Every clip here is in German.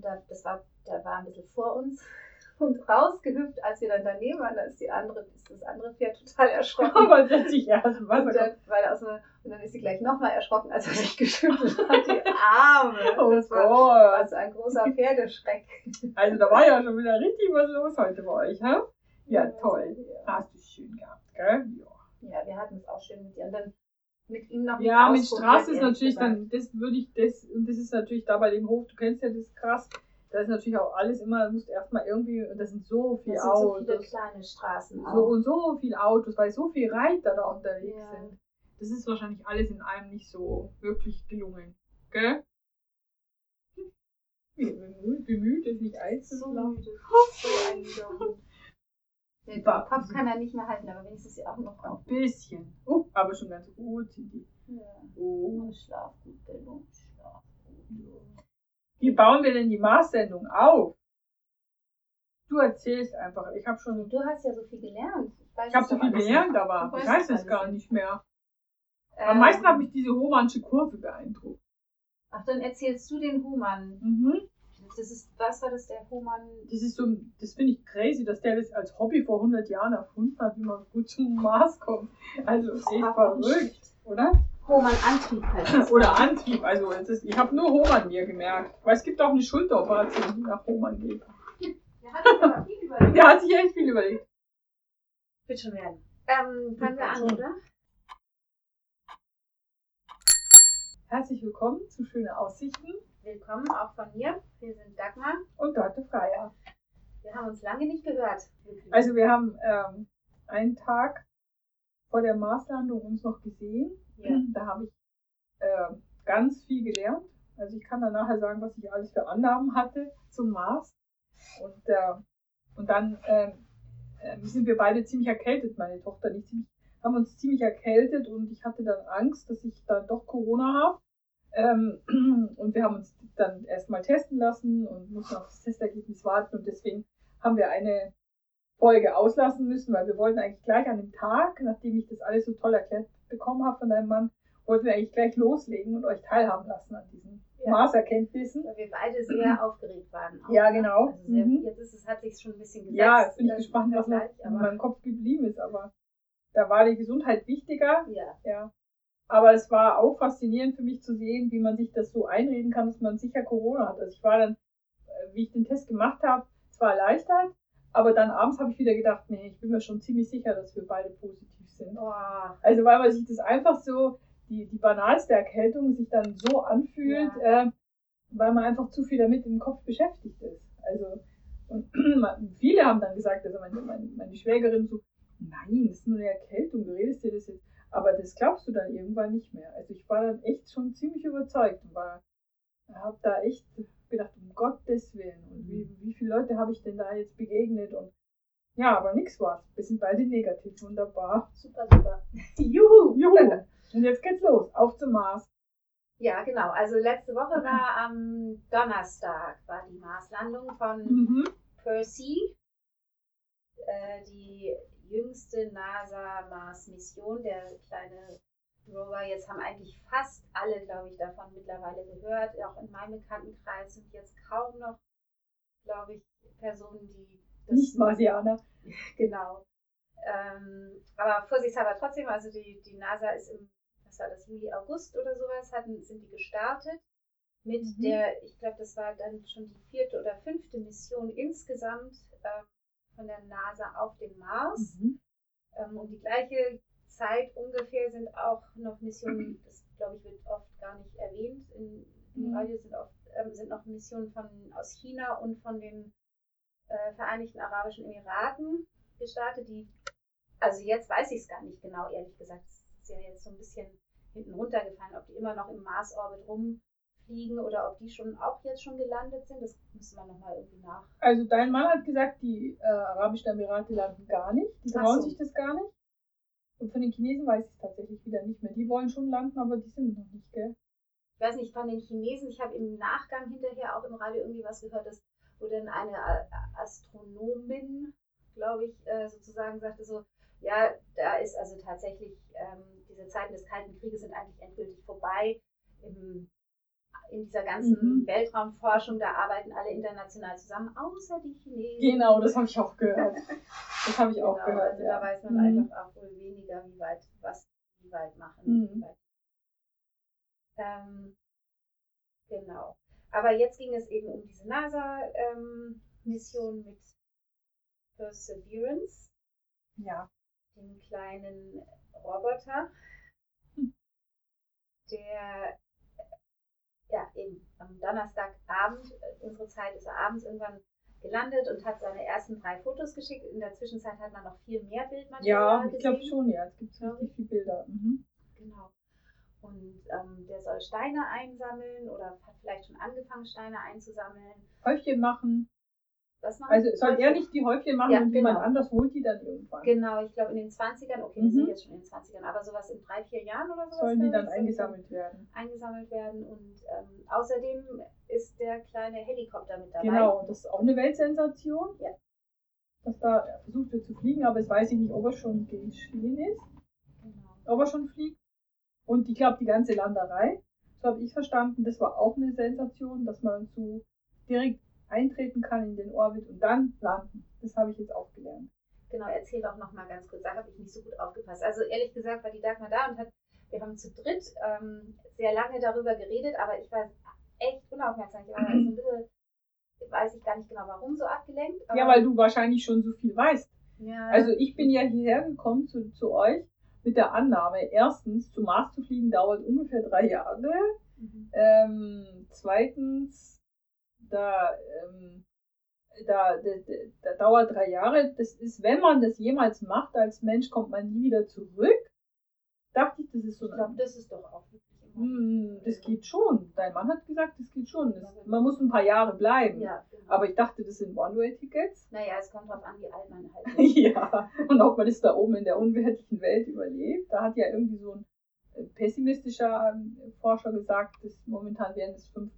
Da, das war, der war ein bisschen vor uns und rausgehüpft, als wir dann daneben waren, da ist die andere, ist das andere Pferd total erschrocken. Aber plötzlich ja, und, dann, weil aus dem, und dann ist sie gleich nochmal erschrocken, als er sich geschüttelt hat, die Arme. Oh das war Gott. also ein großer Pferdeschreck. Also da war ja schon wieder richtig was los heute bei euch, hä? Ja, toll. Ja. Hast du schön gehabt, gell? Ja. Ja, wir hatten es auch schön mit dir. Und dann mit ihm noch Ja, mit Straße ist natürlich gesagt. dann, das würde ich, das, und das ist natürlich da bei dem Hof, du kennst ja das krass, da ist natürlich auch alles immer, du musst erstmal irgendwie, und das sind so viele Das sind so viele Autos, kleine Straßen auch. so und so viele Autos, weil so viele Reiter da unterwegs Ja. sind. Das ist wahrscheinlich alles in einem nicht so wirklich gelungen, gell? Bemüht, bemüht, es nicht so einzuschlafen. müde. So ein Ba- Kopf kann er nicht mehr halten, aber wenigstens auch noch Ein bisschen. Oh, aber schon ganz gut. Ja. Oh. Oh, schlaf gut, Bello. Schlaf gut. Wie bauen wir denn die Mars-Sendung auf? Du erzählst einfach. Ich habe schon, Du hast ja so viel gelernt. weiß ich habe so viel gelernt, aber ich weiß es gar nicht. mehr. Ähm, Am meisten hat mich diese Hohmannsche Kurve beeindruckt. Ach, dann erzählst du den Human. Mhm. Das ist, was war das, der Human? Das ist so, das finde ich crazy, dass der das als Hobby vor 100 Jahren erfunden hat, wie man gut zum Mars kommt. Also echt verrückt, oder? Human Antrieb heißt es. Oder Antrieb. Also es ist, ich habe nur Hohmann mir gemerkt. Weil es gibt auch eine Schulteroperation, die nach Hohmann geht. Der hat sich aber viel überlegt. Der hat sich echt viel überlegt. Wird schon werden. Ähm, fangen wir an, schon. oder? Herzlich willkommen zu Schöne Aussichten Willkommen auch von mir. Wir sind Dagmar. und Dörte Freier. Wir haben uns lange nicht gehört. Also wir haben ähm, einen Tag vor der Marslandung uns noch gesehen. ja. Da habe ich äh, ganz viel gelernt. Also ich kann dann nachher sagen, was ich alles für Annahmen hatte zum Mars. Und, äh, und dann äh, äh, sind wir beide ziemlich erkältet, meine Tochter nicht ziemlich, haben uns ziemlich erkältet und ich hatte dann Angst, dass ich dann doch Corona habe. Ähm, und wir haben uns dann erstmal testen lassen und mussten auf das Testergebnis warten und deswegen haben wir eine Folge auslassen müssen, weil wir wollten eigentlich gleich an dem Tag, nachdem ich das alles so toll erklärt bekommen habe von deinem Mann, wollten wir eigentlich gleich loslegen und euch teilhaben lassen an diesen Ja. Maßerkenntnissen. Weil wir beide sehr aufgeregt waren. Auch, Ja, ne? genau. Also sehr, Mhm. Jetzt ist es, hat sich schon ein bisschen gesetzt. Ja, jetzt bin ich äh, gespannt, was noch in meinem Kopf geblieben ist, aber da war die Gesundheit wichtiger, ja. ja. Aber es war auch faszinierend für mich zu sehen, wie man sich das so einreden kann, dass man sicher Corona hat. Also ich war dann, äh, wie ich den Test gemacht habe, zwar erleichtert, aber dann abends habe ich wieder gedacht, nee, ich bin mir schon ziemlich sicher, dass wir beide positiv sind. Oh, Also weil man sich das einfach so, die, die banalste Erkältung sich dann so anfühlt, äh, weil man einfach zu viel damit im Kopf beschäftigt ist. Also und viele haben dann gesagt, also meine, meine, meine Schwägerin so, nein, das ist nur eine Erkältung, du redest dir das jetzt. Aber das glaubst du dann irgendwann nicht mehr. Also ich war dann echt schon ziemlich überzeugt und war, habe da echt gedacht, um Gottes Willen, und wie, wie viele Leute habe ich denn da jetzt begegnet und ja, aber nix war's. Wir sind beide negativ, wunderbar. super, super. Juhu! Juhu! Und jetzt geht's los. Auf zum Mars. Ja, genau. Also letzte Woche war am Donnerstag war die Marslandung von Mhm. Percy, äh, die jüngste NASA-Mars-Mission, der kleine Rover. Jetzt haben eigentlich fast alle, glaube ich, davon mittlerweile gehört. Auch in meinem Bekanntenkreis sind jetzt kaum noch, glaube ich, Personen, die das Nicht Marsianer. Genau. Ähm, aber vorsichtshalber trotzdem, also die, die NASA ist im, was war das, Juli, August oder sowas, hatten, sind die gestartet mit Mhm. der, ich glaube, das war dann schon die vierte oder fünfte Mission insgesamt ähm, von der NASA auf dem Mars. Mhm. Ähm, um die gleiche Zeit ungefähr sind auch noch Missionen, das glaube ich wird oft gar nicht erwähnt, in, im Mhm. Radio sind, oft, ähm, sind noch Missionen von, aus China und von den äh, Vereinigten Arabischen Emiraten gestartet, die, also jetzt weiß ich es gar nicht genau, ehrlich gesagt, es ist ja jetzt so ein bisschen hinten runtergefallen, ob die immer noch im Mars-Orbit rumfliegen oder ob die schon auch jetzt schon gelandet sind, das müssen wir nochmal irgendwie nach. Also dein Mann hat gesagt, die äh, Arabischen Emirate landen gar nicht. Die trauen so. sich das gar nicht. Und von den Chinesen weiß ich es tatsächlich wieder nicht mehr. Die wollen schon landen, aber die sind noch nicht, gell? ich weiß nicht, von den Chinesen, ich habe im Nachgang hinterher auch im Radio irgendwie was gehört, dass, wo dann eine A- Astronomin, glaube ich, äh, sozusagen sagte so, ja, da ist also tatsächlich, ähm, diese Zeiten des Kalten Krieges sind eigentlich endgültig vorbei. Im, in dieser ganzen Mhm. Weltraumforschung, da arbeiten alle international zusammen, außer die Chinesen. Genau, das habe ich auch gehört. Das habe ich auch Genau, gehört. also ja. da weiß man Mhm. einfach auch wohl weniger, wie weit, was die weit machen. Mhm. Wie. Ähm, genau. Aber jetzt ging es eben um diese NASA-Mission mit Perseverance, Ja. dem kleinen Roboter, Hm. der ja eben am Donnerstagabend, äh, unsere Zeit ist er abends irgendwann gelandet und hat seine ersten drei Fotos geschickt. In der Zwischenzeit hat man noch viel mehr Bildmaterial Ja, ich glaube schon, ja. Es gibt richtig viele Bilder. Mhm. Genau. Und ähm, der soll Steine einsammeln oder hat vielleicht schon angefangen, Steine einzusammeln. Häufchen machen. Was machen Also soll er nicht die Häufchen machen Ja, und jemand genau. anders holt die dann irgendwann. Genau, ich glaube in den 20ern, okay, wir Mhm. sind jetzt schon in den 20ern, aber sowas in drei, vier Jahren oder sowas. Sollen die dann eingesammelt werden. eingesammelt werden. Und ähm, außerdem ist der kleine Helikopter mit dabei. Genau, das ist auch eine Weltsensation. Ja. Dass da versucht wird zu fliegen, aber jetzt weiß ich nicht, ob er schon geschehen ist, Genau. ob er schon fliegt. Und ich glaube, die ganze Landerei, so habe ich verstanden, das war auch eine Sensation, dass man so direkt eintreten kann in den Orbit und dann landen. Das habe ich jetzt auch gelernt. Genau, erzähl doch noch mal ganz kurz. Da habe ich nicht so gut aufgepasst. Also ehrlich gesagt war die Dagmar da und hat, wir haben zu dritt ähm, sehr lange darüber geredet, aber ich war echt unaufmerksam. Ich war so ein bisschen, weiß ich gar nicht genau warum, so abgelenkt. Ja, weil du wahrscheinlich schon so viel weißt. ja, Also ich bin ja hierher gekommen zu, zu euch mit der Annahme, erstens, zum Mars zu fliegen dauert ungefähr drei Jahre. Mhm. Ähm, zweitens, da, ähm, da, da, da, da dauert drei Jahre. Das ist, wenn man das jemals macht als Mensch, kommt man nie wieder zurück. Dachte ich, das ist so ich glaube, das ist doch auch wirklich immer. hm, das geht schon. Dein Mann hat gesagt, das geht schon. Das, man muss ein paar Jahre bleiben. Ja, genau. Aber ich dachte, das sind One-Way-Tickets. naja, es kommt drauf an, wie alt man halt ist. ja, und ob man das da oben in der unwertlichen Welt überlebt. Da hat ja irgendwie so ein äh, pessimistischer ähm, Forscher gesagt, dass momentan wären es 5%,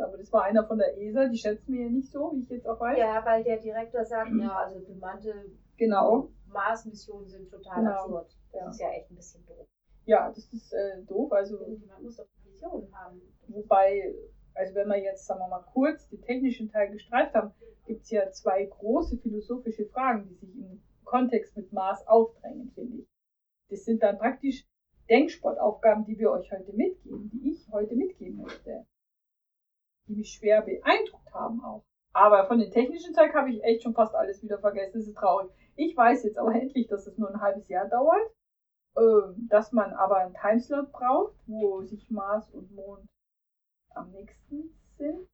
aber das war einer von der ESA, die schätzen wir ja nicht so, wie ich jetzt auch weiß. Ja, weil der Direktor sagt, ja, also bemannte Genau. Mars-Missionen sind total Genau. absurd. Das Ja. ist ja echt ein bisschen doof. Ja, das ist äh, doof. Also, Irgendjemand muss doch Visionen haben. wobei, also wenn wir jetzt, sagen wir mal, kurz den technischen Teil gestreift haben, gibt es ja zwei große philosophische Fragen, die sich im Kontext mit Mars aufdrängen, finde ich. Das sind dann praktisch Denksportaufgaben, die wir euch heute mitgeben, die ich heute mitgeben möchte. Die mich schwer beeindruckt haben auch. Aber von den technischen Zeug habe ich echt schon fast alles wieder vergessen. Das ist traurig. Ich weiß jetzt aber endlich, dass es nur ein halbes Jahr dauert, ähm, dass man aber einen Timeslot braucht, wo sich Mars und Mond am nächsten sind.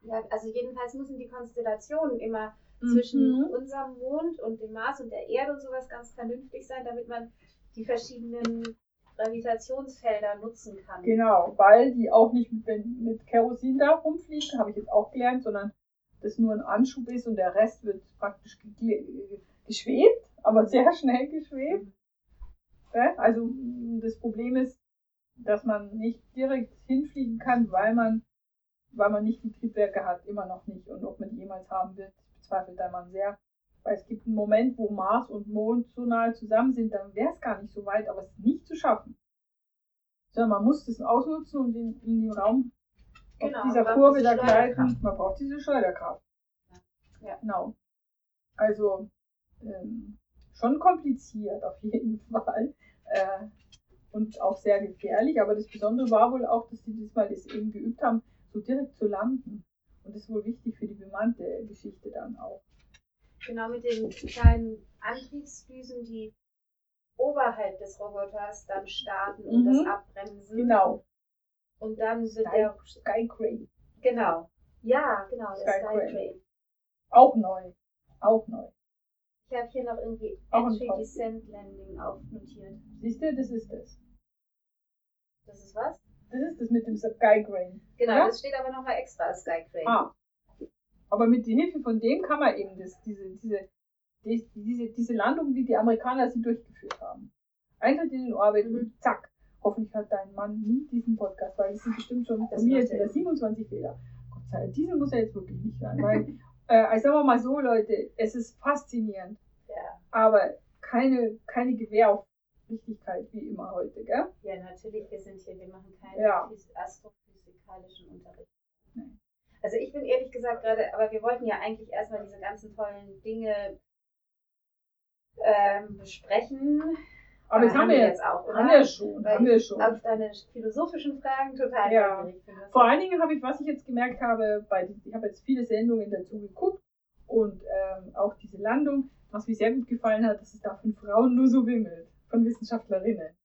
Ja, also jedenfalls müssen die Konstellationen immer Mhm. zwischen unserem Mond und dem Mars und der Erde und sowas ganz vernünftig sein, damit man die verschiedenen Gravitationsfelder nutzen kann. Genau, weil die auch nicht mit, mit Kerosin da rumfliegen, habe ich jetzt auch gelernt, sondern das nur ein Anschub ist und der Rest wird praktisch ge- geschwebt, aber sehr schnell geschwebt. Ja, Also mh, das Problem ist, dass man nicht direkt hinfliegen kann, weil man, weil man nicht die Triebwerke hat, immer noch nicht. Und ob man die jemals haben wird, bezweifelt der Mann sehr. Weil es gibt einen Moment, wo Mars und Mond so nahe zusammen sind, dann wäre es gar nicht so weit, aber es ist nicht zu schaffen. Sondern man muss das ausnutzen und in, in den Raum Genau, auf dieser Kurve da gleiten. Man braucht diese Schleuderkraft. Ja. Genau. Also ähm, schon kompliziert auf jeden Fall. Äh, und auch sehr gefährlich. Aber das Besondere war wohl auch, dass die diesmal das eben geübt haben, so direkt zu landen. Und das ist wohl wichtig für die bemannte Geschichte dann auch. Genau mit den kleinen Antriebsdüsen, die oberhalb des Roboters dann starten und Mhm. das abbremsen. Genau. Und dann wird Sky- der. Sky Crane. Genau. Ja, genau, der Sky Sky Crane. Train. Auch neu. Auch neu. Ich habe hier noch irgendwie Auch Entry. Descent Landing aufnotiert. Siehst du, das ist das. Das ist was? Das ist das mit dem Sky Crane. Genau, Ja? das steht aber nochmal extra Sky Crane. Ah. Aber mit der Hilfe von dem kann man eben das, diese, diese, die, diese, diese Landung, wie die Amerikaner sie durchgeführt haben. Eintritt in den Orbit Mhm. und zack. Hoffentlich hat dein Mann nie diesen Podcast, weil es sind bestimmt schon von mir jetzt er wieder immer. 27 Fehler. Gott sei Dank, diesen muss er jetzt wirklich nicht sein. Weil, äh, also sagen wir mal so, Leute, es ist faszinierend, Ja. aber keine, keine Gewähr auf Richtigkeit wie immer heute, gell? Ja, natürlich, wir sind hier, wir machen keinen Ja. phys- astrophysikalischen Unterricht. Also ich bin ehrlich gesagt gerade, aber wir wollten ja eigentlich erstmal diese ganzen tollen Dinge ähm, besprechen. Aber jetzt haben wir jetzt, auch, oder? haben wir schon, Weil haben wir schon. auf deine philosophischen Fragen total Ja. Vor allen Dingen habe ich, was ich jetzt gemerkt habe, bei, ich habe jetzt viele Sendungen dazu geguckt und ähm, auch diese Landung, was mir sehr gut gefallen hat, dass es da von Frauen nur so wimmelt, von Wissenschaftlerinnen.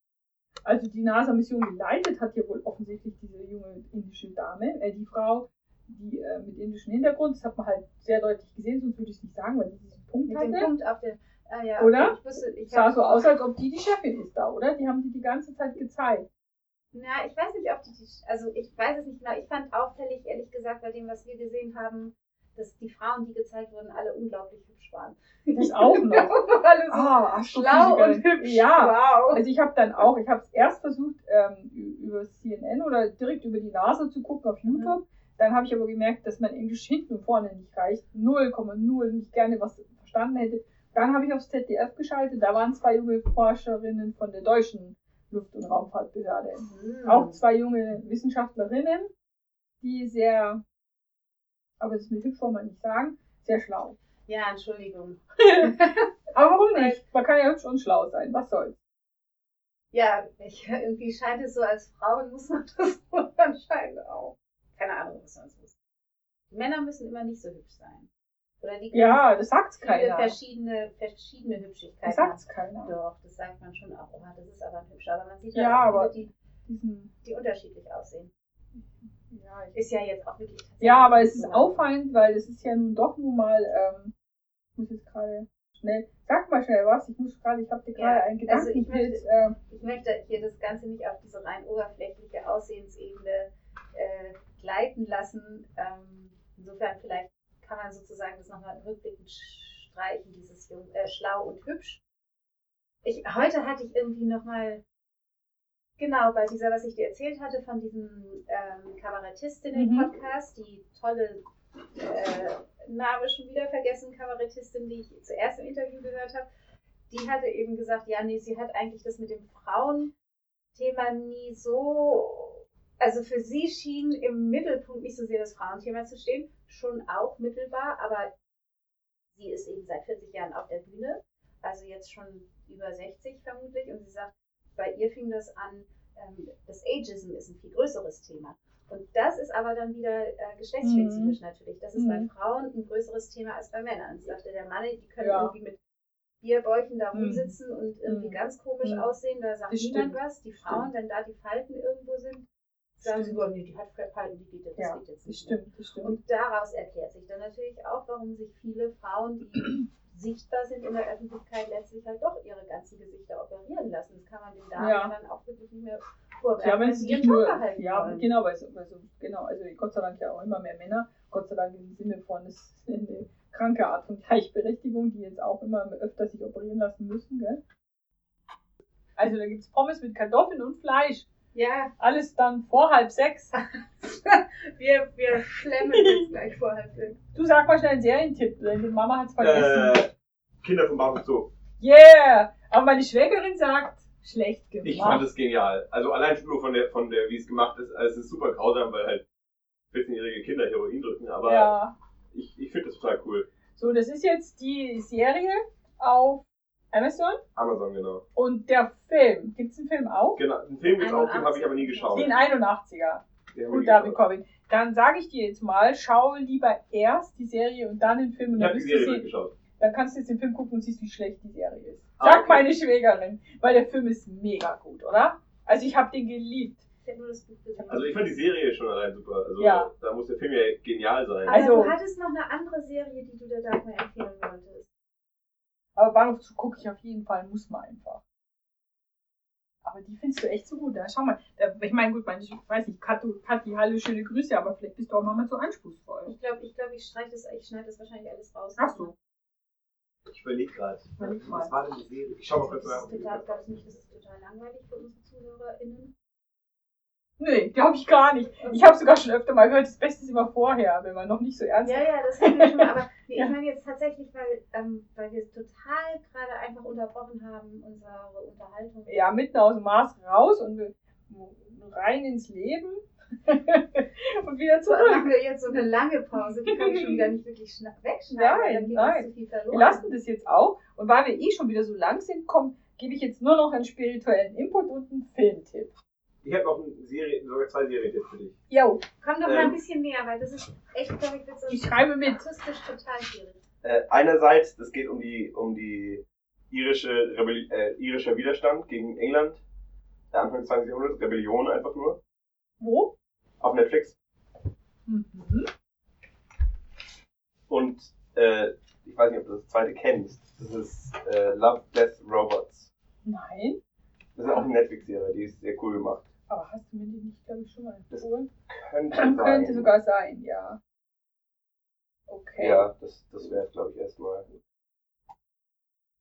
Also die NASA-Mission geleitet hat ja wohl offensichtlich diese junge indische Dame, äh, die Frau, die äh, mit indischem Hintergrund, das hat man halt sehr deutlich gesehen, sonst würde ich es nicht sagen, weil sie diesen Punkt Mit hatte. Punkt auf der. Ah, ja, Oder? Ich wusste, ich sah so aus, als ob die die Chefin ist da, oder? Die haben die die ganze Zeit gezeigt. Na, ich weiß nicht, ob die, die- also ich weiß es nicht genau. Ich fand auffällig, ehrlich gesagt, bei dem, was wir gesehen haben, dass die Frauen, die gezeigt wurden, alle unglaublich hübsch waren. Das auch noch. alle so Ah, schlau und Astrophysiker. hübsch. Ja, Wow. Also ich habe dann auch, ich habe es erst versucht ähm, über CNN oder direkt über die NASA zu gucken auf YouTube. Dann habe ich aber gemerkt, dass mein Englisch hinten und vorne nicht reicht. 0,0 nicht gerne was verstanden hätte. Dann habe ich aufs ZDF geschaltet. Da waren zwei junge Forscherinnen von der deutschen Luft- und Raumfahrtbehörde. Hm. Auch zwei junge Wissenschaftlerinnen, die sehr, aber das mit hübsch wir nicht sagen, sehr schlau. Ja, Entschuldigung. Aber warum nicht? Man kann ja hübsch und schlau sein. Was soll's? Ja, ich, irgendwie scheint es so, als Frauen muss man das wohl anscheinend auch. Keine Ahnung, was sonst ist. Männer müssen immer nicht so hübsch sein. Oder die können Ja, das sagt's viele keiner. verschiedene, verschiedene Das Hübschigkeiten sagt's keiner. Doch, das sagt man schon auch. Oh, das ist aber ein hübscher. Aber man sieht Ja, ja, auch aber- viele, die, die unterschiedlich aussehen. ja, Ist ja jetzt auch wirklich ja, aber es ist auffallend, weil es ist ja nun doch nun mal, ähm, ich muss jetzt gerade schnell, sag mal schnell was, ich muss gerade, ich habe dir Ja, gerade einen also ich Gedankenpilz, äh, Ich möchte hier das Ganze nicht auf diese rein oberflächliche Aussehensebene äh, gleiten lassen. Ähm, insofern vielleicht kann man sozusagen das nochmal rückblickend streichen, dieses Jung, äh, schlau und hübsch. Ich, heute hatte ich irgendwie nochmal, genau, bei dieser, was ich dir erzählt hatte, von diesem ähm, Kabarettistinnen-Podcast, die tolle, äh, Name schon wieder vergessen, Kabarettistin, die ich zuerst im Interview gehört habe, die hatte eben gesagt, ja, nee, sie hat eigentlich das mit dem Frauenthema nie so, also für sie schien im Mittelpunkt nicht so sehr das Frauenthema zu stehen, schon auch mittelbar, aber sie ist eben seit 40 Jahren auf der Bühne, also jetzt schon über 60 vermutlich, und sie sagt, bei ihr fing das an, ähm, das Ageism ist ein viel größeres Thema. Und das ist aber dann wieder äh, geschlechtsspezifisch natürlich. Das ist bei Mhm. Frauen ein größeres Thema als bei Männern. Sie sagte, der Mann, die können Ja. irgendwie mit Bierbäuchen da Mhm. rumsitzen und irgendwie Mhm. ganz komisch Mhm. aussehen. Da sagt niemand was. Die Frauen, wenn da die Falten irgendwo sind, sagen sie, boah, nee, die hat Falten, die geht jetzt, das Ja, geht jetzt das nicht. mehr. stimmt, das stimmt. Und daraus erklärt sich dann natürlich auch, warum sich viele Frauen, die sichtbar sind in der Öffentlichkeit, letztlich halt doch ihre ganzen Gesichter operieren lassen. Das kann man den Damen Ja. dann auch wirklich nicht mehr vorwerfen. Ja, wenn es sie nicht nur, ja, wollen. genau, weil es, also, genau, also Gott sei Dank ja auch immer mehr Männer, Gott sei Dank im Sinne von, es ist eine kranke Art von Gleichberechtigung, die jetzt auch immer öfter sich operieren lassen müssen, gell? Also da gibt's Pommes mit Kartoffeln und Fleisch. Ja, Alles dann vor halb sechs. wir, wir schlemmen jetzt gleich vor halb sechs. Du sag mal schnell einen Serientipp, denn die Mama hat's vergessen. Äh, Kinder vom Bahnhof Zoo. Yeah! Aber meine Schwägerin sagt, schlecht gemacht. Ich fand es genial. Also allein schon nur von der, von der, wie es gemacht ist. Also es ist super grausam, weil halt 14-jährige Kinder Heroin drücken, aber ja. ich, ich finde das total cool. So, das ist jetzt die Serie auf Amazon Amazon, genau. und der Film. Gibt's einen Film auch? Genau, einen Film gibt's auch, den habe ich aber nie geschaut. Den 81er. Den Gut, ich David geschaut. Corbin. Dann sage ich dir jetzt mal, schau lieber erst die Serie und dann den Film und Ich dann, habe die Serie durchgeschaut. dann kannst du jetzt den Film gucken und siehst, wie schlecht die Serie ist. Ah, Sagt okay. meine Schwägerin, weil der Film ist mega gut, oder? Also ich habe den geliebt. Ich habe nur das Buch gesehen. Also ich fand die Serie schon allein super. Also Ja. da muss der Film ja genial sein. Also- Aber du hattest noch eine andere Serie, die du der Dagmar empfehlen wolltest. Aber Bahnhof zu gucke ich auf jeden Fall, muss man einfach. Aber die findest du echt so gut. Da schau mal. Da, ich meine, gut, meine, ich weiß nicht, Kathi, Kathi, hallo, schöne Grüße, aber vielleicht bist du auch mal so anspruchsvoll. Ich glaube, ich, glaub, ich streiche das, ich schneide das wahrscheinlich alles raus. Ach so. Ich überlege gerade. Überleg. Was war denn die Serie? Ich schau mal kurz nach. ich glaube nicht, das ist total langweilig für unsere ZuhörerInnen. Nee, glaube ich gar nicht. Ich habe sogar schon öfter mal gehört, das Beste ist immer vorher, wenn man noch nicht so ernst Ja, ja, das hatten wir schon mal. Aber nee, ich meine jetzt tatsächlich, weil, ähm, weil wir total gerade einfach unterbrochen haben, unsere Unterhaltung. ja, mitten aus dem Mars raus und rein ins Leben und wieder So, zurück. machen wir jetzt so eine lange Pause, die kann ich schon wieder nicht wirklich wegschneiden, Nein, nein. Wir lassen das jetzt auch. Und weil wir eh schon wieder so lang sind, komm, gebe ich jetzt nur noch einen spirituellen Input und einen Filmtipp. Ich habe noch eine Serie, sogar zwei Serientipps für dich. Jo, Komm doch mal Ähm. ein bisschen näher, weil das ist echt, glaube ich, wird so ich schreibe mit. akustisch total schwierig. Äh, einerseits, es geht um die, um die irische Rebelli äh, irischer Widerstand gegen England. Der Anfang des 20. Jahrhunderts, Rebellion einfach nur. Wo? Auf Netflix. Mhm. Und äh, ich weiß nicht, ob du das zweite kennst. Das ist äh, Love, Death, Robots. Nein, Das ist auch eine Netflix-Serie, die ist sehr cool gemacht. aber hast du mir die nicht, glaube ich, schon mal Das empfohlen? Könnte sein. Könnte sogar sein, ja. Okay. Ja, das, das wäre es, glaube ich, erstmal.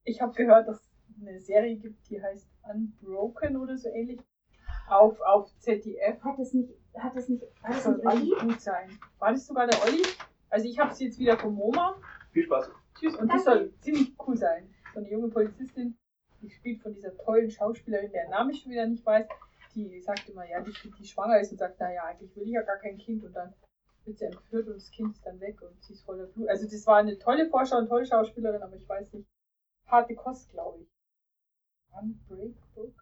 Ich habe gehört, dass es eine Serie gibt, die heißt Unbroken oder so ähnlich. Auf, auf ZDF. Hat es nicht, hat es nicht, Das das soll nicht Olli? gut sein. War das sogar der Olli? Also ich habe es jetzt wieder vom MoMA. Viel Spaß. Tschüss. Und das soll ziemlich cool sein. So eine junge Polizistin, die spielt von dieser tollen Schauspielerin, deren Name ich schon wieder nicht weiß. Die sagt immer, ja, die, die schwanger ist und sagt, naja, eigentlich will ich ja gar kein Kind. Und dann wird sie entführt und das Kind ist dann weg und sie ist voller Blut. Also das war eine tolle Vorschau und tolle Schauspielerin, aber ich weiß nicht. Harte Kost, glaube ich. Unbreak Book?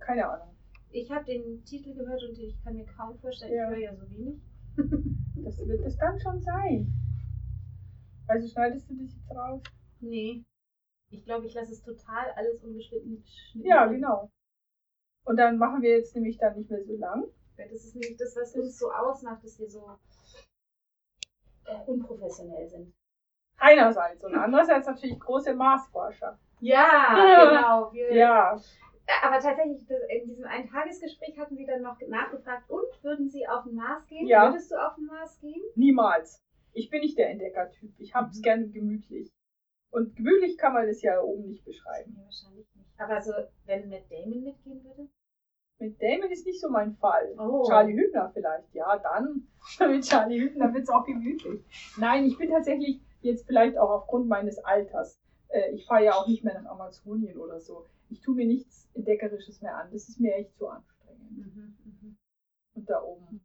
Keine Ahnung. Ich habe den Titel gehört und ich kann mir kaum vorstellen, Ja. ich höre ja so wenig. Das wird es dann schon sein. Also schneidest du das jetzt raus? Nee. Ich glaube, ich lasse es total alles ungeschnitten. geschnitten Ja, genau. Und dann machen wir jetzt nämlich dann nicht mehr so lang. Weil Das ist nämlich das, was uns so ausmacht, dass wir so äh, unprofessionell sind. Einerseits und andererseits natürlich große Marsforscher. Ja, genau. Wir, Ja, Aber tatsächlich, in diesem Eintagesgespräch hatten sie dann noch nachgefragt, und würden sie auf den Mars gehen? Ja. Würdest du auf den Mars gehen? niemals. Ich bin nicht der Entdeckertyp. Ich hab's Mhm. gerne gemütlich. Und gemütlich kann man das ja oben nicht beschreiben. Nee, wahrscheinlich nicht. Aber so, wenn Matt Damon mitgehen würde? Mit Damon ist nicht so mein Fall. Oh. Charlie Hübner vielleicht. Ja, dann mit Charlie Hübner wird's auch gemütlich. Nein, ich bin tatsächlich jetzt vielleicht auch aufgrund meines Alters. Äh, ich fahre ja auch nicht mehr nach Amazonien oder so. Ich tue mir nichts Entdeckerisches mehr an. Das ist mir echt zu anstrengend. Mhm, mhm. Und da oben.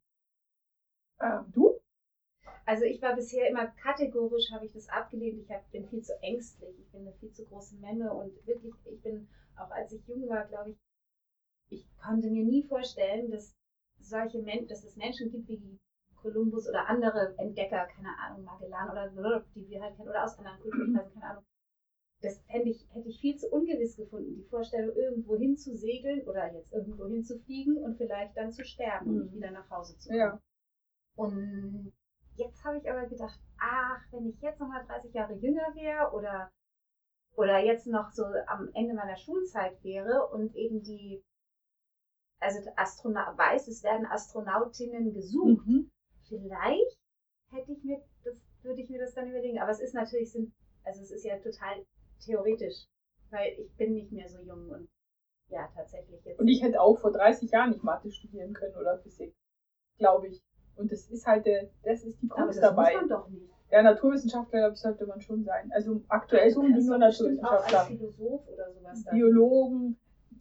Ähm, du? Also ich war bisher immer kategorisch, habe ich das abgelehnt. Ich hab, bin viel zu ängstlich. Ich bin eine viel zu große Memme und wirklich, ich bin, auch als ich jung war, glaube ich, ich konnte mir nie vorstellen, dass solche Men dass es Menschen gibt wie Kolumbus oder andere Entdecker, keine Ahnung, Magellan oder die wir halt kennen, oder aus anderen Kulturkreisen, keine Ahnung. Das fände ich, hätte ich viel zu ungewiss gefunden, die Vorstellung, irgendwo hin zu segeln oder jetzt irgendwo hin zu fliegen und vielleicht dann zu sterben und Mhm. nicht wieder nach Hause zu kommen. Ja. Und jetzt habe ich aber gedacht, ach, wenn ich jetzt nochmal 30 Jahre jünger wäre oder, oder jetzt noch so am Ende meiner Schulzeit wäre und eben die, also Astronaut weiß, es werden Astronautinnen gesucht. Mhm. Vielleicht hätte ich mir, das würde ich mir das dann überlegen. Aber es ist natürlich, also es ist ja total theoretisch, weil ich bin nicht mehr so jung und ja, tatsächlich jetzt. Und ich hätte auch vor 30 Jahren nicht Mathe studieren können oder Physik. Glaube ich. Und das ist halt der, das ist die das dabei. muss man doch nicht. Ja, Naturwissenschaftler, glaube ich, sollte man schon sein. Also aktuell suchen die kannst nur bestimmt auch als Naturwissenschaftler. Philosoph oder sowas da. Biologen.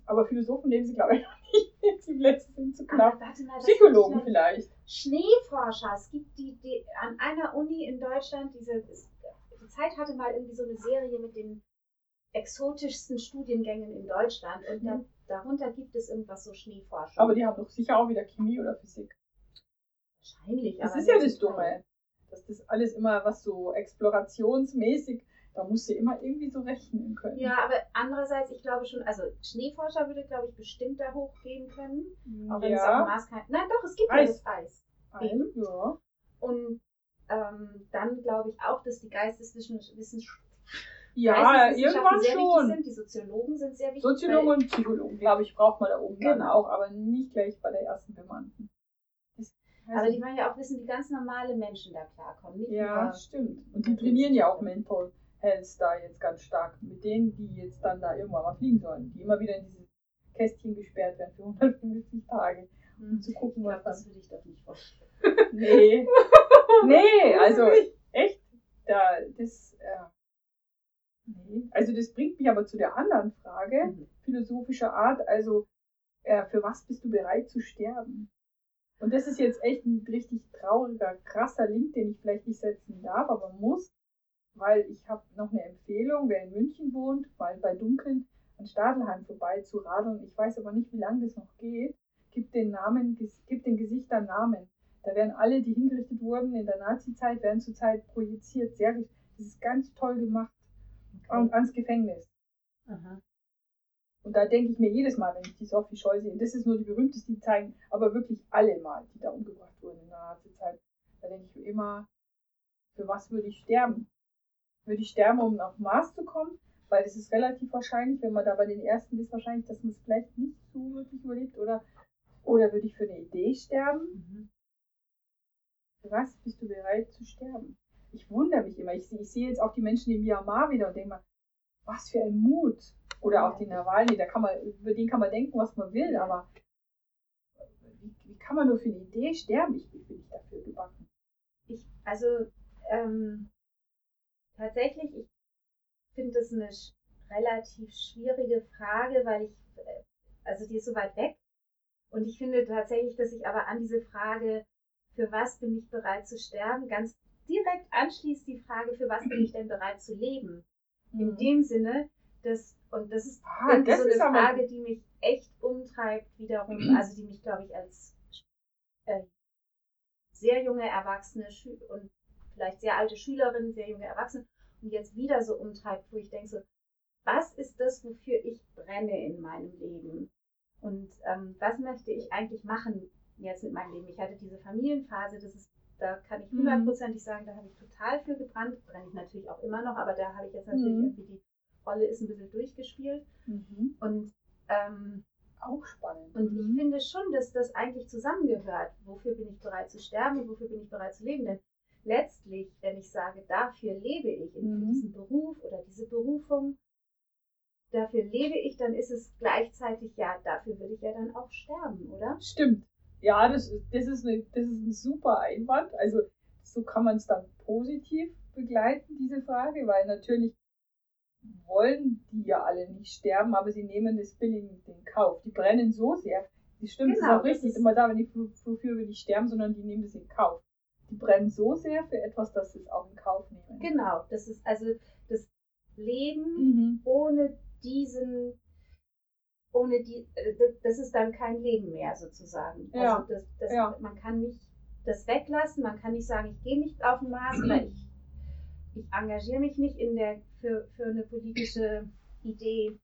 Aber Philosophen nehmen sie, glaube ich, noch nicht. Die Plätze sind zu knapp. warte mal, Psychologen vielleicht. Schneeforscher. Es gibt die, die an einer Uni in Deutschland, diese es- die Zeit hatte mal irgendwie so eine Serie mit den exotischsten Studiengängen in Deutschland und da, darunter gibt es irgendwas so Schneeforschung. Aber die haben doch sicher auch wieder Chemie oder Physik. Wahrscheinlich. Das ist ja das. Dumme. Dass das alles immer was so explorationsmäßig, da musst du immer irgendwie so rechnen können. Ja, aber andererseits, ich glaube schon, also Schneeforscher würde, glaube ich, bestimmt da hochgehen können. Auch wenn es auf dem ja. Mars kein. Nein, doch, es gibt ja Eis. das Eis. Eben. Ja. Und ähm, dann glaube ich auch, dass die Geisteswissenschaftler Ja, Geisteswissenschaften irgendwann sehr schon. wichtig sind. Die Soziologen sind sehr wichtig. Soziologen und Psychologen, glaube ich, braucht man da oben dann Genau. auch, aber nicht gleich bei der ersten Bemannten. Das- Aber die wollen ja auch wissen, wie ganz normale Menschen da klarkommen. Nicht ja, stimmt. Und die trainieren ja auch Mental Health da jetzt ganz stark. Mit denen, die jetzt dann da irgendwann mal fliegen sollen, die immer wieder in dieses Kästchen gesperrt werden für 150 Tage. um zu gucken, Ich was glaube, dann. das würde ich doch nicht vorstellen. Nee. nee, also echt, da, das, äh, nee. Also das bringt mich aber zu der anderen Frage, Mhm. philosophischer Art, also äh, für was bist du bereit zu sterben? Und das ist jetzt echt ein richtig trauriger, krasser Link, den ich vielleicht nicht setzen darf, aber muss, weil ich habe noch eine Empfehlung, wer in München wohnt, mal bei Dunkeln an Stadelheim vorbei zu radeln. Ich weiß aber nicht, wie lange das noch geht. Gibt den Namen, gibt den Gesichtern Namen. Da werden alle, die hingerichtet wurden in der Nazi-Zeit, werden zurzeit projiziert. Sehr, das ist ganz toll gemacht. Und ans Gefängnis. Aha. Und da denke ich mir jedes Mal, wenn ich die Sophie Scholl sehe, das ist nur die berühmteste, die zeigen, aber wirklich alle mal, die da umgebracht wurden in der Nazi-Zeit, da denke ich mir immer, für was würde ich sterben? Würde ich sterben, um auf Mars zu kommen? Weil das ist relativ wahrscheinlich, wenn man da bei den ersten ist, wahrscheinlich, dass man es vielleicht nicht so wirklich überlebt. Oder, oder würde ich für eine Idee sterben? Mhm. Für was bist du bereit zu sterben? Ich wundere mich immer. Ich, ich sehe jetzt auch die Menschen in Myanmar wieder und denke mal, was für ein Mut. Oder auch die Nawalny, da kann man, über den kann man denken, was man will, aber wie, wie kann man nur für eine Idee sterben? Ich bin nicht dafür gebacken. Ich, also, ähm, tatsächlich, ich finde das eine sch relativ schwierige Frage, weil ich, äh, also die ist so weit weg. Und ich finde tatsächlich, dass ich aber an diese Frage, für was bin ich bereit zu sterben, ganz direkt anschließt die Frage, für was bin ich denn bereit zu leben? In Mhm. dem Sinne, dass, und das ist Ah, irgendwie das so ist eine aber- Frage, die mich echt umtreibt wiederum, also die mich, glaube ich, als äh, sehr junge Erwachsene Schü und vielleicht sehr alte Schülerin, sehr junge Erwachsene und jetzt wieder so umtreibt, wo ich denke so, was ist das, wofür ich brenne in meinem Leben? Und ähm, was möchte ich eigentlich machen jetzt mit meinem Leben? Ich hatte diese Familienphase, das ist, da kann ich Mhm. hundertprozentig sagen, da habe ich total für gebrannt, brenne ich natürlich auch immer noch, aber da habe ich jetzt natürlich Mhm. irgendwie die Rolle ist ein bisschen durchgespielt. Mhm. Und, ähm, Auch spannend. und ich Mhm. finde schon, dass das eigentlich zusammengehört. Wofür bin ich bereit zu sterben und wofür bin ich bereit zu leben? Denn letztlich, wenn ich sage, dafür lebe ich, in Mhm. diesen Beruf oder diese Berufung, dafür lebe ich, dann ist es gleichzeitig, ja, dafür würde ich ja dann auch sterben, oder? Stimmt. Ja, das, ist- das, ist eine, das ist ein super Einwand. Also so kann man es dann positiv begleiten, diese Frage, weil natürlich wollen die ja alle nicht sterben, aber sie nehmen das billig in Kauf. Die brennen so sehr. Die stimmt, das Genau, ist auch richtig. ist- Immer da, wenn ich wofür will ich sterben, sondern die nehmen das in Kauf. Die brennen so sehr für etwas, dass sie es auch in Kauf nehmen. Genau, das ist also das Leben Mhm. ohne diesen, ohne die, äh, das ist dann kein Leben mehr sozusagen. Ja, Also das, das, ja. man kann nicht das weglassen, man kann nicht sagen, ich gehe nicht auf den Mars oder ich, ich engagiere mich nicht in der, für, für eine politische Idee,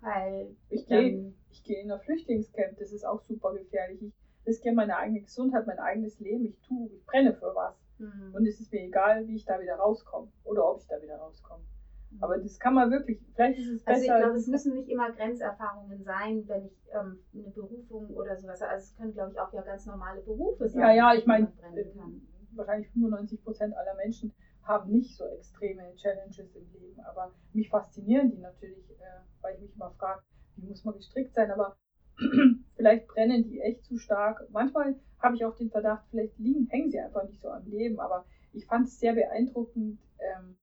weil Ich gehe ich gehe in ein Flüchtlingscamp, das ist auch super gefährlich. Ich riskiere meine eigene Gesundheit, mein eigenes Leben. Ich tue, ich brenne für was. hm, Und es ist mir egal, wie ich da wieder rauskomme oder ob ich da wieder rauskomme. Aber das kann man wirklich, vielleicht ist es Also ich besser. glaube, es müssen nicht immer Grenzerfahrungen sein, wenn ich ähm, eine Berufung oder sowas. Also es können, glaube ich, auch ja ganz normale Berufe sein. ja, ja, ich meine, kann. wahrscheinlich 95 Prozent aller Menschen haben nicht so extreme Challenges im Leben. Aber mich faszinieren die natürlich, äh, weil ich mich mal frage, wie muss man gestrickt sein. Aber vielleicht brennen die echt zu stark. Manchmal habe ich auch den Verdacht, vielleicht liegen, hängen sie einfach nicht so am Leben. Aber ich fand es sehr beeindruckend. Ähm,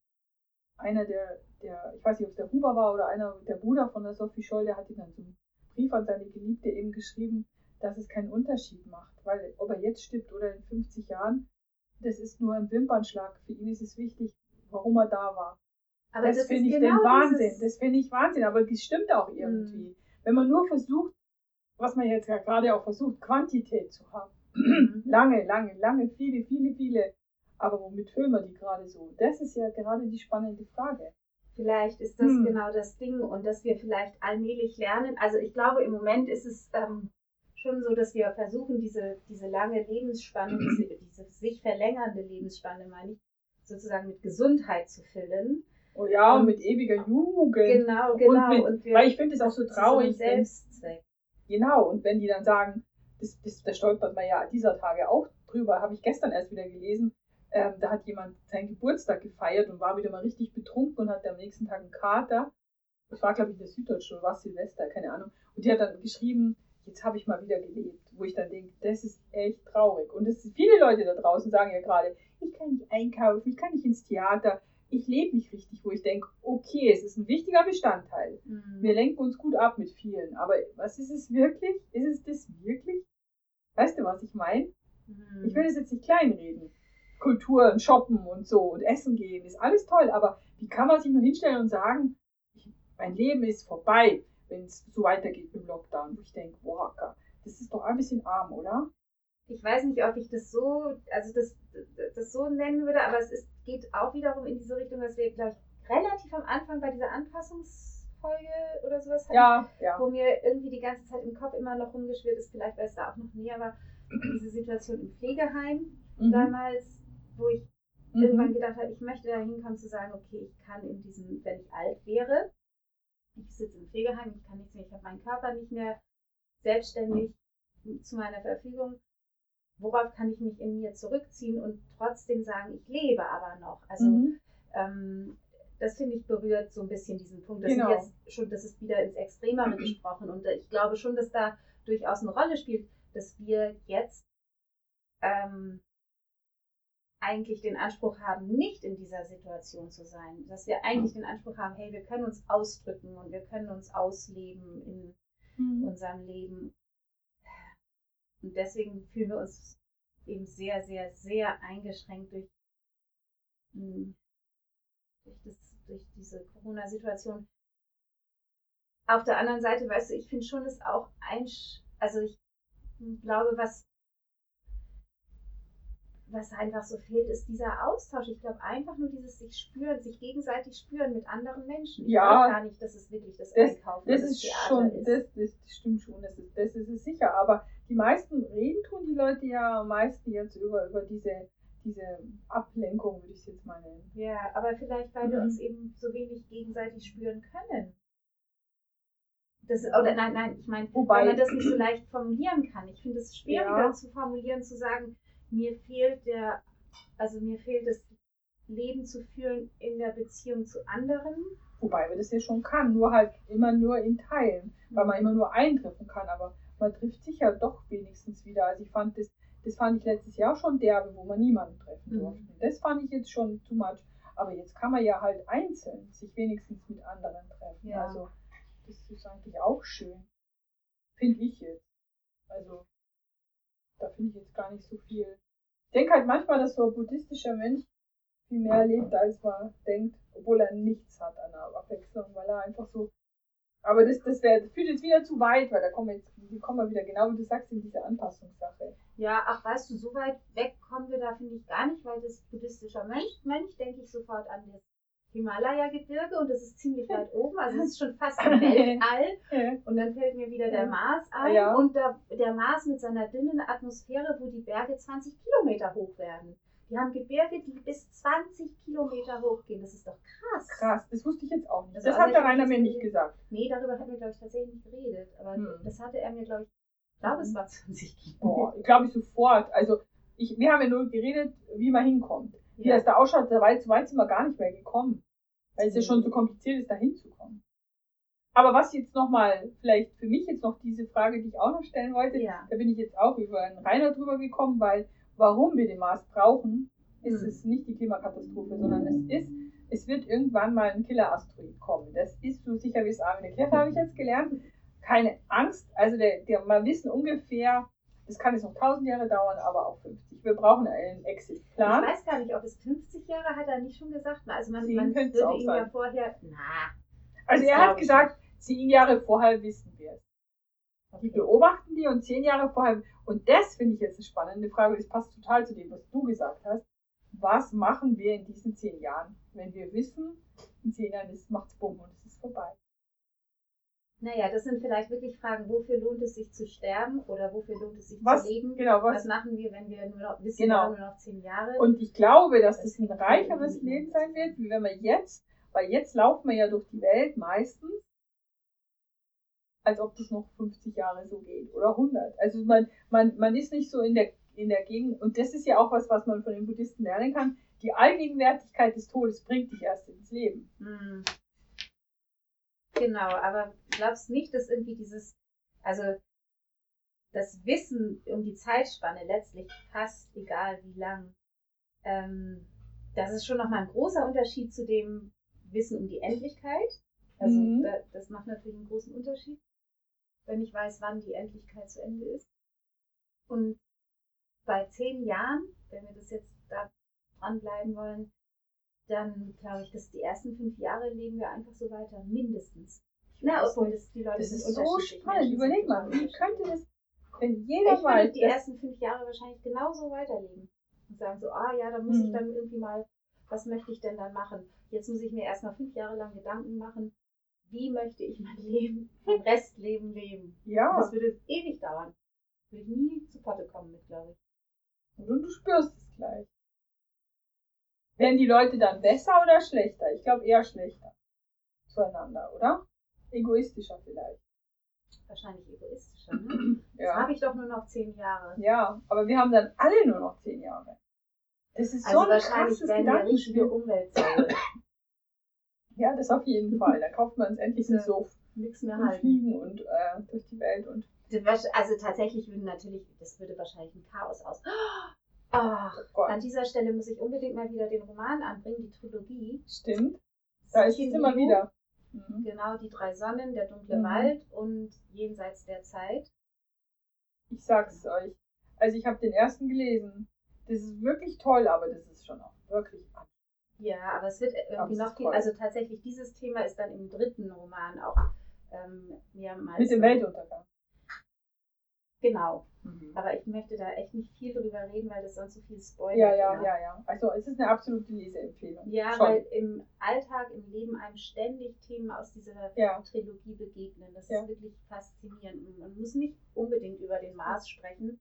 einer der, der, ich weiß nicht, ob es der Huber war oder einer, der Bruder von der Sophie Scholl, der hat ihm dann so einen Brief an seine Geliebte eben geschrieben, dass es keinen Unterschied macht. Weil ob er jetzt stirbt oder in 50 Jahren, das ist nur ein Wimpernschlag. Für ihn ist es wichtig, warum er da war. Aber das, das, finde ich genau den Wahnsinn. Das finde ich Wahnsinn, aber das stimmt auch irgendwie. Wenn man nur versucht, was man jetzt ja gerade auch versucht, Quantität zu haben. Mhm. lange, lange, lange, viele, viele, viele. Aber womit füllen wir die gerade so? Das ist ja gerade die spannende Frage. Vielleicht ist das Hm. genau das Ding und dass wir vielleicht allmählich lernen. Also ich glaube, im Moment ist es ähm, schon so, dass wir versuchen, diese, diese lange Lebensspanne, diese, diese sich verlängernde Lebensspanne, meine ich, sozusagen mit Gesundheit zu füllen. Oh ja, Und- mit ewiger Jugend. Genau, genau. mit- Und wir, Weil ich finde es auch so traurig, wenn, Selbstzweck. genau, und wenn die dann sagen, das, das, da stolpert man ja dieser Tage auch drüber, habe ich gestern erst wieder gelesen, ähm, da hat jemand seinen Geburtstag gefeiert und war wieder mal richtig betrunken und hatte am nächsten Tag einen Kater. Das war, glaube ich, in der Süddeutschen oder war es Silvester, keine Ahnung. Und die hat dann geschrieben, jetzt habe ich mal wieder gelebt. wo ich dann denke, das ist echt traurig. Und das, viele Leute da draußen sagen ja gerade, ich kann nicht einkaufen, ich kann nicht ins Theater, ich lebe nicht richtig, wo ich denke, okay, es ist ein wichtiger Bestandteil. Mhm. Wir lenken uns gut ab mit vielen, aber was ist es wirklich? Ist es das wirklich? Weißt du, was ich meine? Mhm. Ich will das jetzt nicht kleinreden. Kultur und Shoppen und so und Essen gehen ist alles toll, aber wie kann man sich nur hinstellen und sagen, mein Leben ist vorbei, wenn es so weitergeht mit dem Lockdown? Wo ich denke, boah, das ist doch ein bisschen arm, oder? ich weiß nicht, ob ich das so, also das, das so nennen würde, aber es ist, geht auch wiederum in diese Richtung, dass wir, glaube ich, relativ am Anfang bei dieser Anpassungsfolge oder sowas hatten, Ja, ja. wo mir irgendwie die ganze Zeit im Kopf immer noch rumgeschwirrt ist, vielleicht weil es da auch noch näher war, diese Situation im Pflegeheim Mhm. damals, wo ich irgendwann Mhm. gedacht habe, ich möchte da hinkommen zu sagen, okay, ich kann in diesem, wenn ich alt wäre, ich sitze im Pflegeheim, ich kann nichts mehr, ich habe meinen Körper nicht mehr selbstständig zu meiner Verfügung. Worauf kann ich mich in mir zurückziehen und trotzdem sagen, ich lebe aber noch? Also Mhm. ähm, das finde ich berührt so ein bisschen diesen Punkt. Das, Genau. ist jetzt schon, das ist wieder ins Extremere gesprochen und äh, ich glaube schon, dass da durchaus eine Rolle spielt, dass wir jetzt ähm, eigentlich den Anspruch haben, nicht in dieser Situation zu sein. Dass wir eigentlich den Anspruch haben, hey, wir können uns ausdrücken und wir können uns ausleben in Mhm. unserem Leben. Und deswegen fühlen wir uns eben sehr, sehr, sehr eingeschränkt durch, mh, durch, das, durch diese Corona-Situation. Auf der anderen Seite, weißt du, ich finde schon, dass auch ein, also ich glaube, was was einfach so fehlt, ist dieser Austausch. Ich glaube einfach nur dieses sich spüren, sich gegenseitig spüren mit anderen Menschen. Ich Ja. glaube gar nicht, dass es wirklich das, Das- Einkaufen Das ist Theater schon, ist. das, das, stimmt schon, das ist, das ist es sicher. Aber die meisten reden tun die Leute ja am meisten jetzt über, über diese, diese Ablenkung, würde ich es jetzt mal nennen. Ja, aber vielleicht, weil wir Mhm. uns eben so wenig gegenseitig spüren können. Das, oder nein, nein, ich meine, Wobei- weil man das nicht so leicht formulieren kann. Ich finde es schwieriger Ja. zu formulieren, zu sagen, mir fehlt der, also mir fehlt das Leben zu führen in der Beziehung zu anderen. Wobei man das ja schon kann, nur halt immer nur in Teilen, weil man immer nur eintreffen kann. Aber man trifft sich ja doch wenigstens wieder. Also ich fand das, das fand ich letztes Jahr schon derbe, wo man niemanden treffen Mhm. durfte. Das fand ich jetzt schon too much. Aber jetzt kann man ja halt einzeln sich wenigstens mit anderen treffen. Ja. Also das ist eigentlich auch schön. Finde ich jetzt. Also da finde ich jetzt gar nicht so viel. Ich denke halt manchmal, dass so ein buddhistischer Mensch viel mehr lebt, als man denkt, obwohl er nichts hat an der Abwechslung, weil er einfach so. Aber das, das, wär, das führt jetzt wieder zu weit, weil da kommen wir jetzt, die kommen wir wieder genau, wie du sagst, in diese Anpassungssache. Ja, ach weißt du, so weit weg kommen wir da, finde ich, gar nicht, weil das buddhistischer Mönch, Mönch denke ich sofort an das Himalaya-Gebirge und das ist ziemlich weit oben, also es ist schon fast im Weltall. Ja. Und dann fällt mir wieder der. Mars ein Ja. und der, der Mars mit seiner dünnen Atmosphäre, wo die Berge 20 Kilometer hoch werden. Die haben Gebirge, die bis 20 Kilometer hoch gehen. Das ist doch krass. Krass, das wusste ich jetzt auch nicht. Das also hat der Rainer das mir nicht gesagt. Nee, darüber hatten wir, glaube ich, tatsächlich nicht geredet. Aber Hm. das hatte er mir, glaube ich, ich glaube, es war 20 Kilometer. Boah, glaube ich sofort. Also ich, wir haben ja nur geredet, wie man hinkommt. Wie Ja. das da ausschaut, da weit, so weit sind wir gar nicht mehr gekommen. Weil es ja schon so kompliziert ist, da hinzukommen. Aber was jetzt nochmal, vielleicht für mich jetzt noch diese Frage, die ich auch noch stellen wollte, Ja. da bin ich jetzt auch über einen Rainer drüber gekommen, weil warum wir den Mars brauchen, ist Mhm. es nicht die Klimakatastrophe, sondern es ist, es wird irgendwann mal ein Killer-Asteroid kommen. Das ist so sicher wie es Arme in der Kirche, habe ich jetzt gelernt. Keine Angst, also der, der, wir wissen ungefähr, das kann jetzt noch 1000 Jahre dauern, aber auch 50. Wir brauchen einen Exit-Plan. Ich weiß gar nicht, ob es 50 Jahre hat er nicht schon gesagt. Also man, man könnte es ihn ja sein. vorher. Na, Also er hat gesagt, zehn Jahre vorher wissen wir es. Die beobachten die und zehn Jahre vorher. Und das finde ich jetzt eine spannende Frage. Das passt total zu dem, was du gesagt hast. Was machen wir in diesen zehn Jahren, wenn wir wissen, in zehn Jahren ist, macht's bumm und es ist vorbei? Naja, das sind vielleicht wirklich Fragen, wofür lohnt es sich zu sterben oder wofür lohnt es sich Was, zu leben? genau, Was was, machen wir, wenn wir nur noch wissen, Genau. wir haben nur noch zehn Jahre? und ich glaube, dass Das das ein reicheres Leben sein wird, wie wenn wir jetzt, weil jetzt laufen wir ja durch die Welt meistens, als ob das noch 50 Jahre so geht oder 100. Also man, man, man ist nicht so in der, in der Gegend, und das ist ja auch was, was man von den Buddhisten lernen kann, die Allgegenwärtigkeit des Todes bringt dich erst ins Leben. Hm. Genau, aber glaubst nicht, dass irgendwie dieses, also das Wissen um die Zeitspanne letztlich fast egal wie lang, ähm, das ist schon nochmal ein großer Unterschied zu dem Wissen um die Endlichkeit. Also Mhm. da, das macht natürlich einen großen Unterschied, wenn ich weiß, wann die Endlichkeit zu Ende ist. Und bei zehn Jahren, wenn wir das jetzt da dranbleiben wollen, dann glaube ich, dass die ersten fünf Jahre leben wir einfach so weiter, mindestens. Na, obwohl das die Leute Das sind ist so spannend. Überleg mal, wie könnte das, wenn jeder Ich weiß, die ersten fünf Jahre wahrscheinlich genauso weiterleben. Und sagen so, ah ja, da muss ich Mhm. dann irgendwie mal, was möchte ich denn dann machen? Jetzt muss ich mir erstmal fünf Jahre lang Gedanken machen, wie möchte ich mein Leben, mein Restleben leben? ja, Das würde ewig dauern. Würde ich nie zu Potte kommen mit, glaube ich. und du spürst es gleich. Werden die Leute dann besser oder schlechter? Ich glaube eher schlechter zueinander, oder? Egoistischer vielleicht. Wahrscheinlich egoistischer, ne? Ja. habe ich doch nur noch zehn Jahre. ja, aber wir haben dann alle nur noch zehn Jahre. Das ist Also so ein wahrscheinlich krasses Gedankenspiel. Umweltsau. Ja, das auf jeden Fall. Da kauft man uns endlich einen Ja. Sof Nix mehr halten. fliegen und äh, durch die Welt und Also tatsächlich würden natürlich, das würde wahrscheinlich ein Chaos aus. Ach, oh Gott, An dieser Stelle muss ich unbedingt mal wieder den Roman anbringen, die Trilogie. stimmt. Da ist es immer wieder. Mhm. Genau, die drei Sonnen, der dunkle Mhm. Wald und jenseits der Zeit. Ich sag's euch. Also ich habe den ersten gelesen. Das ist wirklich toll, aber das ist schon auch wirklich Ja, aber es wird Aber irgendwie noch viel, also tatsächlich dieses Thema ist dann im dritten Roman auch ähm, meisten. mit dem Weltuntergang. Genau, Mhm. aber ich möchte da echt nicht viel drüber reden, weil das sonst so viel spoilert. Ja, ja, ja, ja. Also es ist eine absolute Leseempfehlung. Ja, Schon. weil im Alltag, im Leben einem ständig Themen aus dieser Ja, Trilogie begegnen. Das Ja. ist wirklich faszinierend. Man muss nicht unbedingt über den Mars sprechen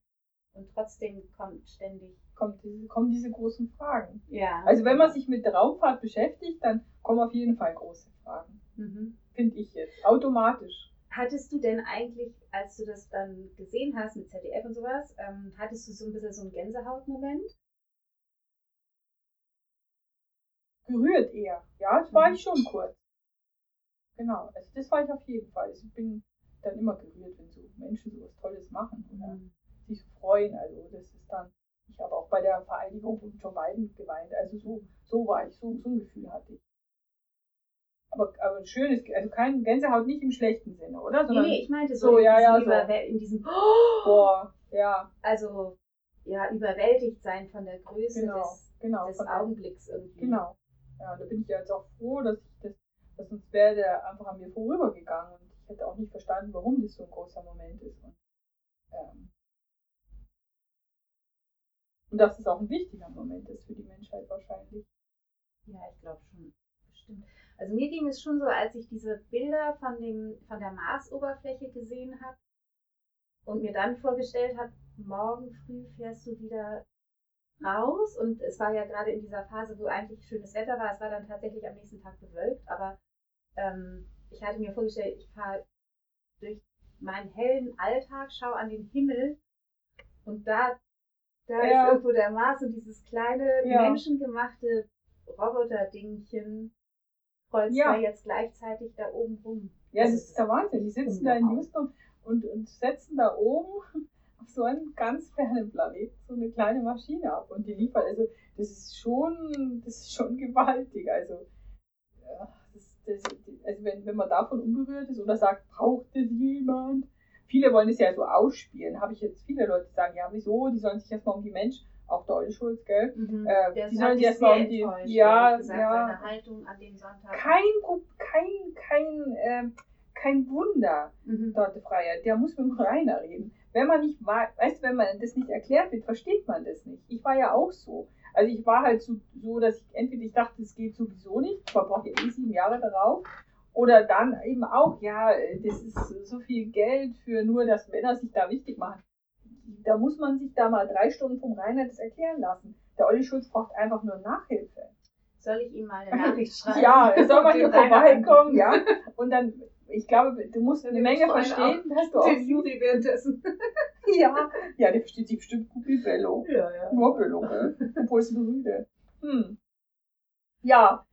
und trotzdem kommt ständig. kommt diese, kommen diese großen Fragen. Ja. Also wenn man sich mit der Raumfahrt beschäftigt, dann kommen auf jeden Fall große Fragen. Mhm. Finde ich jetzt. Automatisch. Hattest du denn eigentlich, als du das dann gesehen hast mit ZDF und sowas, ähm, hattest du so ein bisschen so einen Gänsehautmoment? Gerührt eher. Ja, das war Mhm. ich schon kurz. Genau, also das war ich auf jeden Fall. Also Ich bin dann immer gerührt, wenn so Menschen so was Tolles machen oder sich so freuen. Also das ist dann, ich habe auch bei der Vereidigung von Joe Biden geweint. Also so, so war ich, so, so ein Gefühl hatte ich. Aber, aber ein schönes, also kein Gänsehaut nicht im schlechten Sinne, oder? Nee, Sondern, nee, ich meinte so, so, in, ja, diesem ja, so. In diesem boah, ja, also ja, überwältigt sein von der Größe genau, des, genau. des Augenblicks irgendwie. Genau. Ja, da bin ich jetzt auch froh, dass ich das, dass sonst wäre der einfach an mir vorübergegangen und ich hätte auch nicht verstanden, warum das so ein großer Moment ist. Und, ähm, und dass es auch ein wichtiger Moment ist für die Menschheit wahrscheinlich. Ja, ich glaube schon. Bestimmt. Also mir ging es schon so, als ich diese Bilder von, dem, von der Marsoberfläche gesehen habe und mir dann vorgestellt habe, morgen früh fährst du wieder raus. Und es war ja gerade in dieser Phase, wo eigentlich schönes Wetter war. Es war dann tatsächlich am nächsten Tag bewölkt, aber ähm, ich hatte mir vorgestellt, ich fahre durch meinen hellen Alltag, schaue an den Himmel und da, da Ja. ist irgendwo der Mars und dieses kleine Ja. menschengemachte Roboterdingchen kreuzt Ja. da jetzt gleichzeitig da oben rum. Ja, das ist der Wahnsinn. Die sitzen da in ungebaut. Houston und, und setzen da oben auf so einem ganz fernen Planeten so eine kleine Maschine ab und die liefert. Also das ist schon, das ist schon gewaltig. Also, ja, das, das, also wenn, wenn man davon unberührt ist oder sagt, braucht es jemand? Viele wollen es ja so ausspielen. Habe ich jetzt viele Leute, die sagen, ja, wieso? Die sollen sich erstmal um die Menschen, auch der Olli Schulz, gell? Mhm. Äh, die sollen sich erstmal sehr um die. Ja, gesagt, ja. Seine Haltung an dem Sonntag. Kein, kein, kein, ähm, kein Wunder. Mhm. Dort Freiheit, der muss mit dem Rainer reden. Wenn man nicht weiß, weißt du, wenn man das nicht erklärt wird, versteht man das nicht. Ich war ja auch so. Also ich war halt so, so dass ich entweder ich dachte, es geht sowieso nicht, man braucht ja eh sieben Jahre darauf. Oder dann eben auch, ja, äh, das ist so viel Geld für nur, dass Männer sich da wichtig machen. Da muss man sich da mal drei Stunden vom Rainer das erklären lassen. Der Olli Schulz braucht einfach nur Nachhilfe. Soll ich ihm mal eine Nachricht schreiben? Ja, er soll mal hier vorbeikommen, ja. Und dann, ich glaube, du musst eine Menge ich vorhin verstehen, dass du auch Den Juri währenddessen. ja, ja, der versteht sich bestimmt gut wie Bello. Ja, ja. Nur Bello, gell? Obwohl es Brüder. Hm. Ja,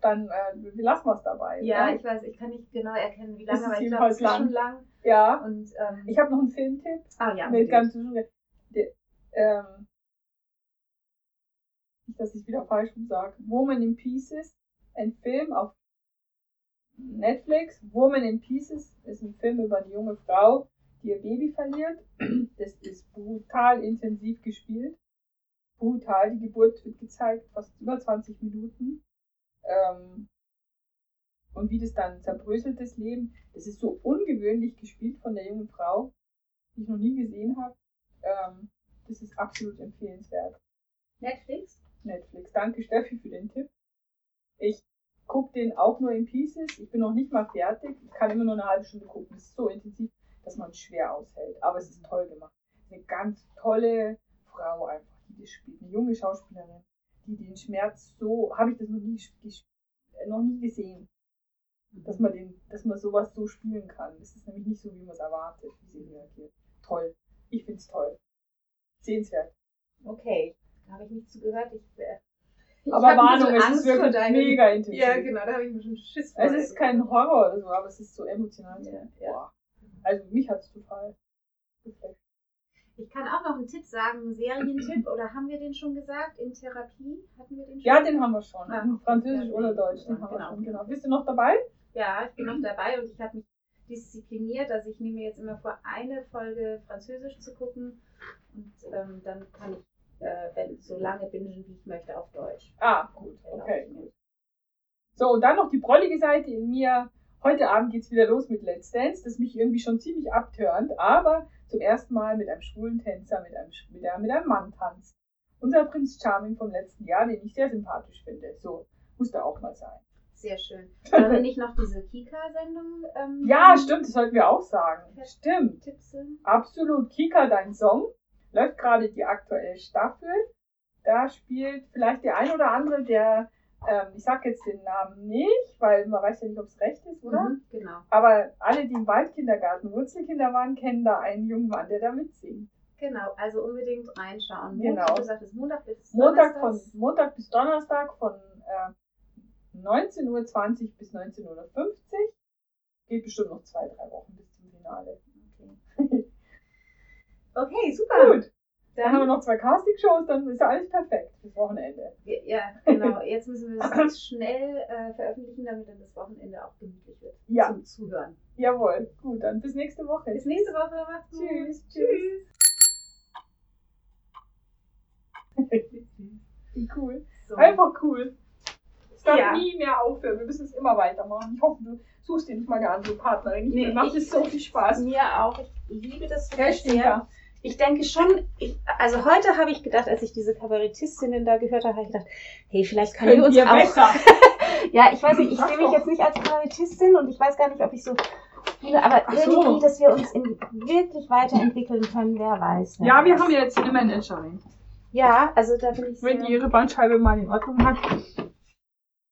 dann äh, wir lassen wir es dabei. Ja, ne? ich weiß, ich kann nicht genau erkennen, wie lange, aber ich glaube, es ist schon lang. ja. Und, ähm, Ich habe noch einen Filmtipp. ah ja, mit ganz der, ähm, nicht, dass ich wieder falsch sage. Woman in Pieces, ein Film auf Netflix. Woman in Pieces ist ein Film über eine junge Frau, die ihr Baby verliert. Das ist brutal intensiv gespielt. Brutal. Die Geburt wird gezeigt, fast über 20 Minuten. Ähm, und wie das dann zerbröselt, das Leben. Das ist so ungewöhnlich gespielt von der jungen Frau, die ich noch nie gesehen habe. Ähm, das ist absolut empfehlenswert. Netflix? Netflix. Danke Steffi für den Tipp. Ich gucke den auch nur in Pieces. Ich bin noch nicht mal fertig. Ich kann immer nur eine halbe Stunde gucken. Das ist so intensiv, dass man es schwer aushält. Aber es ist toll gemacht. Eine ganz tolle Frau einfach, die das spielt. Eine junge Schauspielerin, die den Schmerz so, habe ich das noch nie, äh, noch nie gesehen. Dass man den, dass man sowas so spielen kann. Das ist nämlich nicht so, wie man es erwartet, wie sie reagiert. Toll. Ich finde es toll. Sehenswert. Okay, da habe ich nichts zu gehört. Ich, äh, ich Aber Warnung, es ist wirklich vor deinem- mega intensiv. Ja, genau, da habe ich ein bisschen Schiss vor. Es ist kein Horror oder so, aber es ist so emotional. Ja, ja. Boah. Also mich hat es total geflasht. Ich kann auch noch einen Tipp sagen, einen Serientipp, oder haben wir den schon gesagt? In Therapie? Hatten wir den schon? Ja, den haben wir schon. Ah. Französisch Ja, oder. Deutsch, den Ja, haben wir genau. schon. Genau. Bist du noch dabei? Ja, ich bin noch dabei und ich habe mich diszipliniert. Also ich nehme mir jetzt immer vor, eine Folge Französisch zu gucken und ähm, dann kann ich äh, wenn, so lange bingen, wie ich möchte, auf Deutsch. Ah, gut. Genau. Okay. So, und dann noch die prollige Seite in mir. Heute Abend geht's wieder los mit Let's Dance, das mich irgendwie schon ziemlich abtörnt, aber zum ersten Mal mit einem schwulen Tänzer, mit einem, mit einem, mit einem Mann tanzt. Unser Prinz Charming vom letzten Jahr, den ich sehr sympathisch finde. So, muss da auch mal sein. Sehr schön. Sollen wir nicht noch diese Kika-Sendung? Ähm, Ja, stimmt, das sollten wir auch sagen. Stimmt. Tipsen? Absolut. Kika, dein Song. Läuft gerade die aktuelle Staffel. Da spielt vielleicht der ein oder andere, der, ähm, ich sag jetzt den Namen nicht, weil man weiß ja nicht, ob es recht ist, oder? Mhm, genau. Aber alle, die im Waldkindergarten Wurzelkinder waren, kennen da einen jungen Mann, der da mitsingt. Genau, also unbedingt reinschauen. Genau. Montag, du sagtest Montag bis Montag, von. Montag bis Donnerstag von äh, 19.20 Uhr bis 19.50 Uhr. Geht bestimmt noch zwei, drei Wochen bis zum Finale. Okay. okay, super. Gut. Dann haben wir noch zwei Casting-Shows, dann ist ja alles perfekt fürs Wochenende. Ja, genau. Jetzt müssen wir es ganz schnell äh, veröffentlichen, damit dann das Wochenende auch gemütlich wird. Ja. Zum Zuhören. Jawohl. Gut, dann bis nächste Woche. Bis nächste Woche. Macht's gut. Tschüss. Tschüss. Wie cool. So. Einfach cool. Es darf Ja. nie mehr aufhören. Wir müssen es immer weitermachen. Ich hoffe, du suchst dir nicht mal eine andere Partnerin. Nee, Mir macht es so viel Spaß. Mir auch. Ich liebe das sehr. Ich denke schon, ich, also heute habe ich gedacht, als ich diese Kabarettistinnen da gehört habe, habe ich gedacht, hey, vielleicht können wir uns auch. Ja, ich weiß nicht, ich sehe mich jetzt nicht als Kabarettistin und ich weiß gar nicht, ob ich so viele, aber Ach so. irgendwie, dass wir uns in, wirklich weiterentwickeln können, wer weiß. wer Ja, wir haben jetzt eine Managerin. Ja, also da bin ich Wenn die ihre Bandscheibe mal in Ordnung hat,